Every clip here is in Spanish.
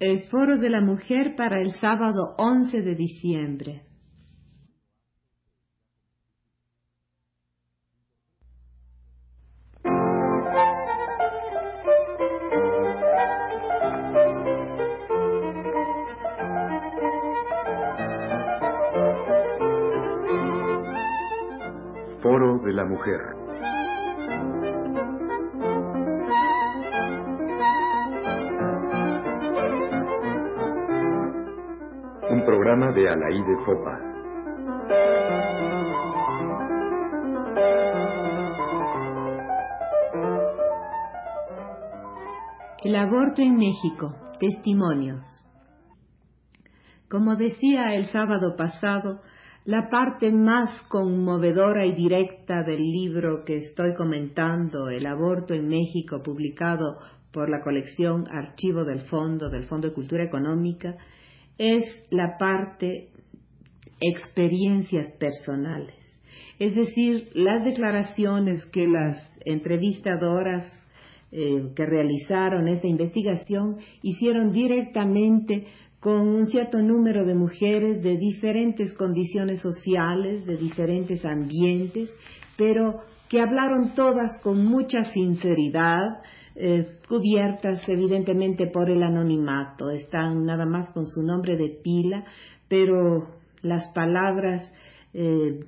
El Foro de la Mujer para el sábado 11 de diciembre. Foro de la Mujer. Programa de Alaide Fopa. El aborto en México. Testimonios. Como decía el sábado pasado, la parte más conmovedora y directa del libro que estoy comentando, El aborto en México, publicado por la colección Archivo del Fondo, del Fondo de Cultura Económica, es la parte experiencias personales. Es decir, las declaraciones que las entrevistadoras eh, que realizaron esta investigación hicieron directamente con un cierto número de mujeres de diferentes condiciones sociales, de diferentes ambientes, pero que hablaron todas con mucha sinceridad, eh, cubiertas evidentemente por el anonimato, están nada más con su nombre de pila, pero las palabras eh,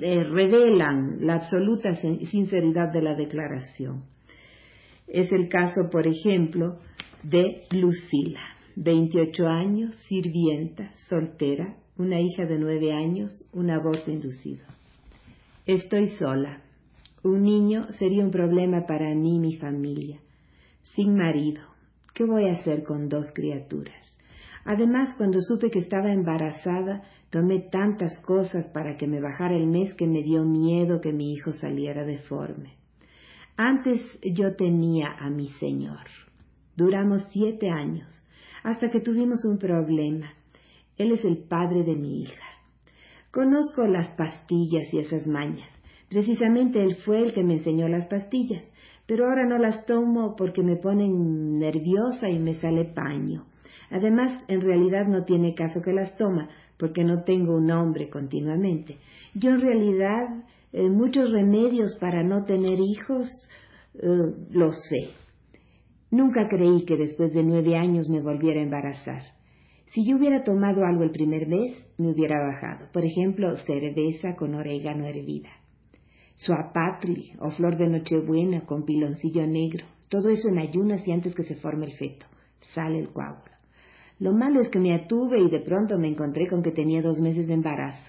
eh, revelan la absoluta sinceridad de la declaración. Es el caso, por ejemplo, de Lucila. 28 años, sirvienta, soltera, una hija de 9 años, un aborto inducido. Estoy sola. Un niño sería un problema para mí y mi familia. Sin marido. ¿Qué voy a hacer con dos criaturas? Además, cuando supe que estaba embarazada, tomé tantas cosas para que me bajara el mes que me dio miedo que mi hijo saliera deforme. Antes yo tenía a mi Señor. Duramos siete años hasta que tuvimos un problema. Él es el padre de mi hija. Conozco las pastillas y esas mañas. Precisamente él fue el que me enseñó las pastillas, pero ahora no las tomo porque me ponen nerviosa y me sale paño. Además, en realidad no tiene caso que las toma, porque no tengo un hombre continuamente. Yo en realidad eh, muchos remedios para no tener hijos eh, los sé. Nunca creí que después de nueve años me volviera a embarazar. Si yo hubiera tomado algo el primer mes, me hubiera bajado. Por ejemplo, cerveza con orégano hervida. Suapatri o flor de nochebuena con piloncillo negro. Todo eso en ayunas y antes que se forme el feto. Sale el coágulo. Lo malo es que me atuve y de pronto me encontré con que tenía dos meses de embarazo.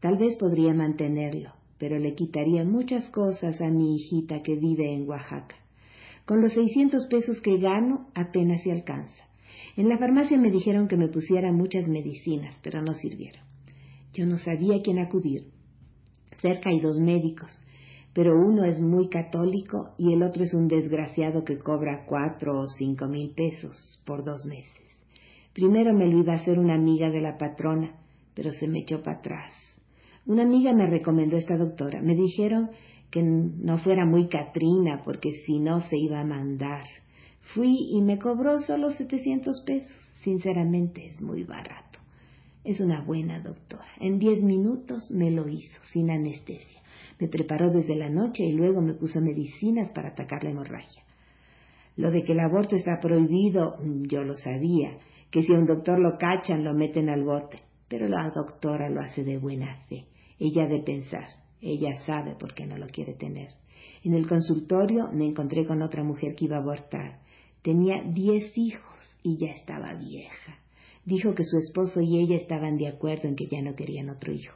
Tal vez podría mantenerlo, pero le quitaría muchas cosas a mi hijita que vive en Oaxaca. Con los 600 pesos que gano apenas se alcanza. En la farmacia me dijeron que me pusiera muchas medicinas, pero no sirvieron. Yo no sabía a quién acudir. Cerca hay dos médicos, pero uno es muy católico y el otro es un desgraciado que cobra cuatro o cinco mil pesos por dos meses. Primero me lo iba a hacer una amiga de la patrona, pero se me echó para atrás. Una amiga me recomendó esta doctora. Me dijeron que no fuera muy Catrina, porque si no se iba a mandar. Fui y me cobró solo 700 pesos. Sinceramente es muy barato. Es una buena doctora. En diez minutos me lo hizo, sin anestesia. Me preparó desde la noche y luego me puso medicinas para atacar la hemorragia. Lo de que el aborto está prohibido, yo lo sabía, que si a un doctor lo cachan lo meten al bote, pero la doctora lo hace de buena fe. Ella de pensar, ella sabe por qué no lo quiere tener. En el consultorio me encontré con otra mujer que iba a abortar. Tenía diez hijos y ya estaba vieja. Dijo que su esposo y ella estaban de acuerdo en que ya no querían otro hijo.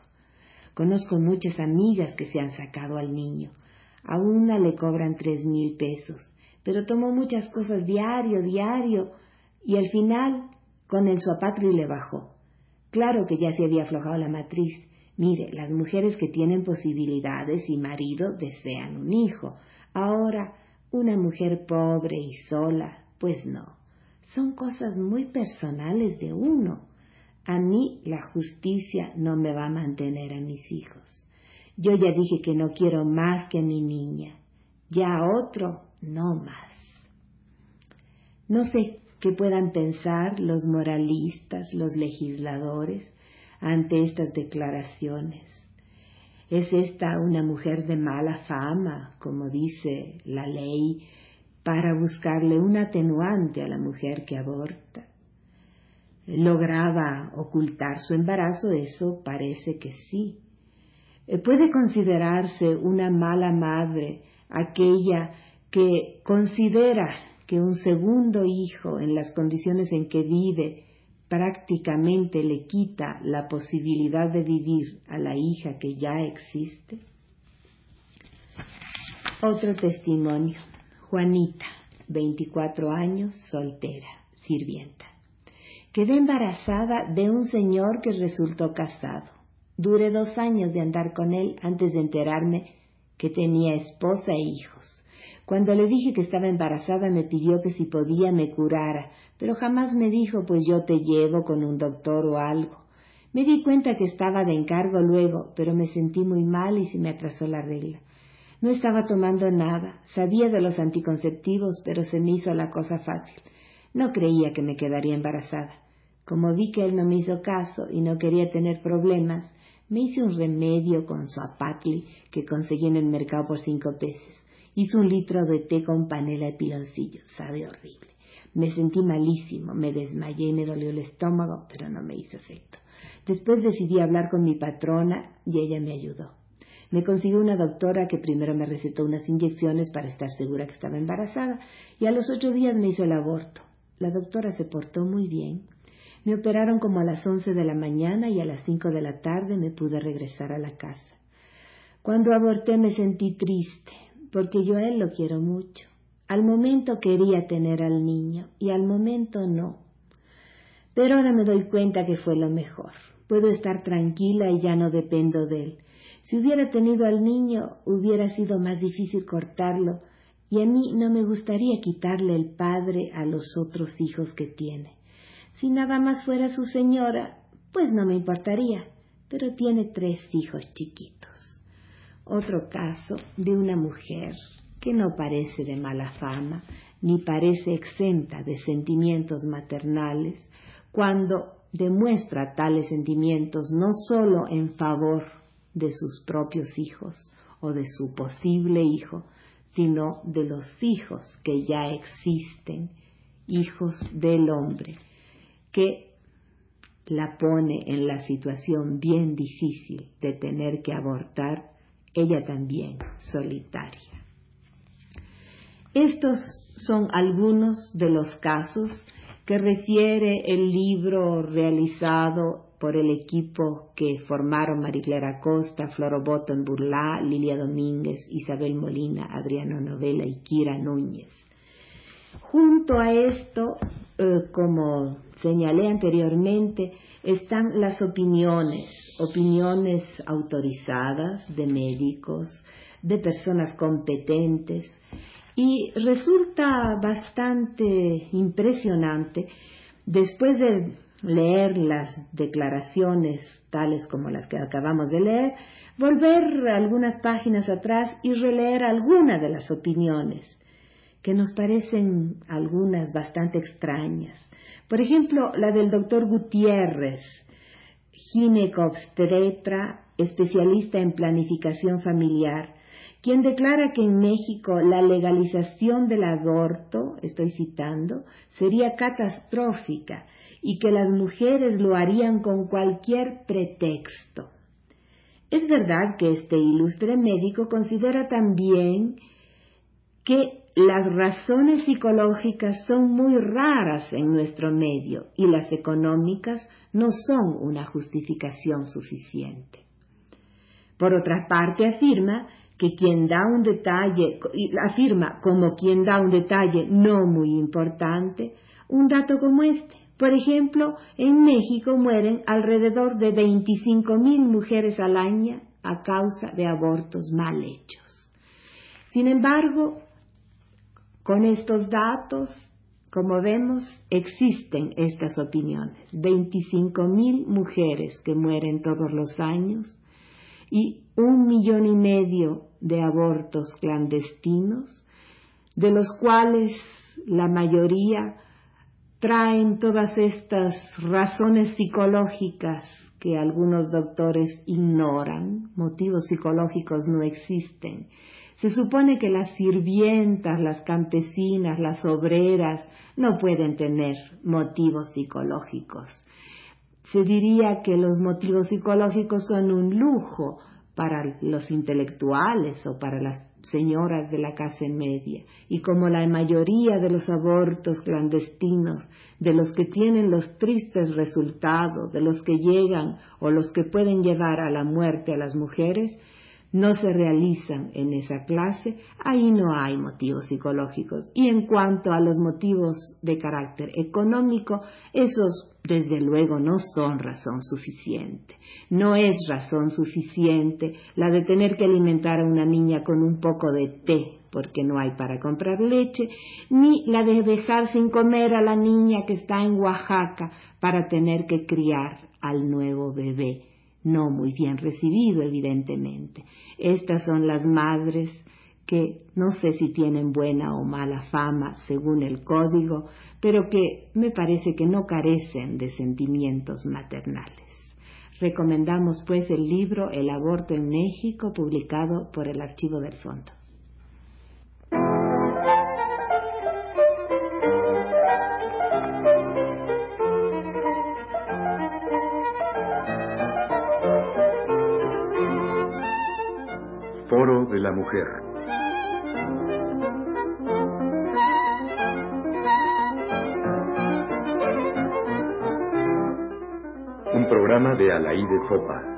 Conozco muchas amigas que se han sacado al niño. A una le cobran tres mil pesos, pero tomó muchas cosas diario, diario, y al final con el suapatri le bajó. Claro que ya se había aflojado la matriz, Mire, las mujeres que tienen posibilidades y marido desean un hijo. Ahora, una mujer pobre y sola, pues no. Son cosas muy personales de uno. A mí la justicia no me va a mantener a mis hijos. Yo ya dije que no quiero más que a mi niña. Ya otro, no más. No sé que puedan pensar los moralistas, los legisladores ante estas declaraciones. ¿Es esta una mujer de mala fama, como dice la ley, para buscarle un atenuante a la mujer que aborta? ¿Lograba ocultar su embarazo? Eso parece que sí. Eh, ¿Puede considerarse una mala madre aquella que considera que un segundo hijo en las condiciones en que vive prácticamente le quita la posibilidad de vivir a la hija que ya existe? Otro testimonio. Juanita, 24 años, soltera, sirvienta. Quedé embarazada de un señor que resultó casado. Duré dos años de andar con él antes de enterarme que tenía esposa e hijos. Cuando le dije que estaba embarazada me pidió que si podía me curara, pero jamás me dijo pues yo te llevo con un doctor o algo. Me di cuenta que estaba de encargo luego, pero me sentí muy mal y se me atrasó la regla. No estaba tomando nada, sabía de los anticonceptivos, pero se me hizo la cosa fácil. No creía que me quedaría embarazada. Como vi que él no me hizo caso y no quería tener problemas, me hice un remedio con su apatli que conseguí en el mercado por cinco pesos. Hice un litro de té con panela y piloncillo. Sabe horrible. Me sentí malísimo, me desmayé y me dolió el estómago, pero no me hizo efecto. Después decidí hablar con mi patrona y ella me ayudó. Me consiguió una doctora que primero me recetó unas inyecciones para estar segura que estaba embarazada y a los ocho días me hizo el aborto. La doctora se portó muy bien. Me operaron como a las once de la mañana y a las cinco de la tarde me pude regresar a la casa. Cuando aborté me sentí triste, porque yo a él lo quiero mucho. Al momento quería tener al niño y al momento no. Pero ahora me doy cuenta que fue lo mejor. Puedo estar tranquila y ya no dependo de él. Si hubiera tenido al niño, hubiera sido más difícil cortarlo, y a mí no me gustaría quitarle el padre a los otros hijos que tiene. Si nada más fuera su señora, pues no me importaría, pero tiene tres hijos chiquitos otro caso de una mujer que no parece de mala fama, ni parece exenta de sentimientos maternales, cuando demuestra tales sentimientos no sólo en favor de sus propios hijos o de su posible hijo, sino de los hijos que ya existen, hijos del hombre, que la pone en la situación bien difícil de tener que abortar ella también solitaria. Estos son algunos de los casos que refiere el libro realizado por el equipo que formaron Mariclera Costa, Floro en Burlá, Lilia Domínguez, Isabel Molina, Adriano Novela y Kira Núñez. Junto a esto, eh, como señalé anteriormente, están las opiniones, opiniones autorizadas de médicos, de personas competentes, y resulta bastante impresionante, después de leer las declaraciones tales como las que acabamos de leer, volver algunas páginas atrás y releer alguna de las opiniones que nos parecen algunas bastante extrañas. Por ejemplo, la del doctor Gutiérrez, ginecobstetra, especialista en planificación familiar, quien declara que en México la legalización del aborto, estoy citando, sería catastrófica y que las mujeres lo harían con cualquier pretexto. Es verdad que este ilustre médico considera también que las razones psicológicas son muy raras en nuestro medio y las económicas no son una justificación suficiente. Por otra parte, afirma que quien da un detalle, afirma como quien da un detalle no muy importante, un dato como este. Por ejemplo, en México mueren alrededor de 25.000 mujeres al año a causa de abortos mal hechos. Sin embargo, con estos datos, como vemos, existen estas opiniones. 25 mil mujeres que mueren todos los años y un millón y medio de abortos clandestinos, de los cuales la mayoría traen todas estas razones psicológicas que algunos doctores ignoran, motivos psicológicos no existen. Se supone que las sirvientas, las campesinas, las obreras no pueden tener motivos psicológicos. Se diría que los motivos psicológicos son un lujo para los intelectuales o para las señoras de la clase media. Y como la mayoría de los abortos clandestinos, de los que tienen los tristes resultados, de los que llegan o los que pueden llevar a la muerte a las mujeres, no se realizan en esa clase, ahí no hay motivos psicológicos. Y en cuanto a los motivos de carácter económico, esos desde luego no son razón suficiente. No es razón suficiente la de tener que alimentar a una niña con un poco de té porque no hay para comprar leche, ni la de dejar sin comer a la niña que está en Oaxaca para tener que criar al nuevo bebé no muy bien recibido, evidentemente. Estas son las madres que no sé si tienen buena o mala fama según el código, pero que me parece que no carecen de sentimientos maternales. Recomendamos pues el libro El aborto en México, publicado por el Archivo del Fondo. Un programa de Alaí de Fopa.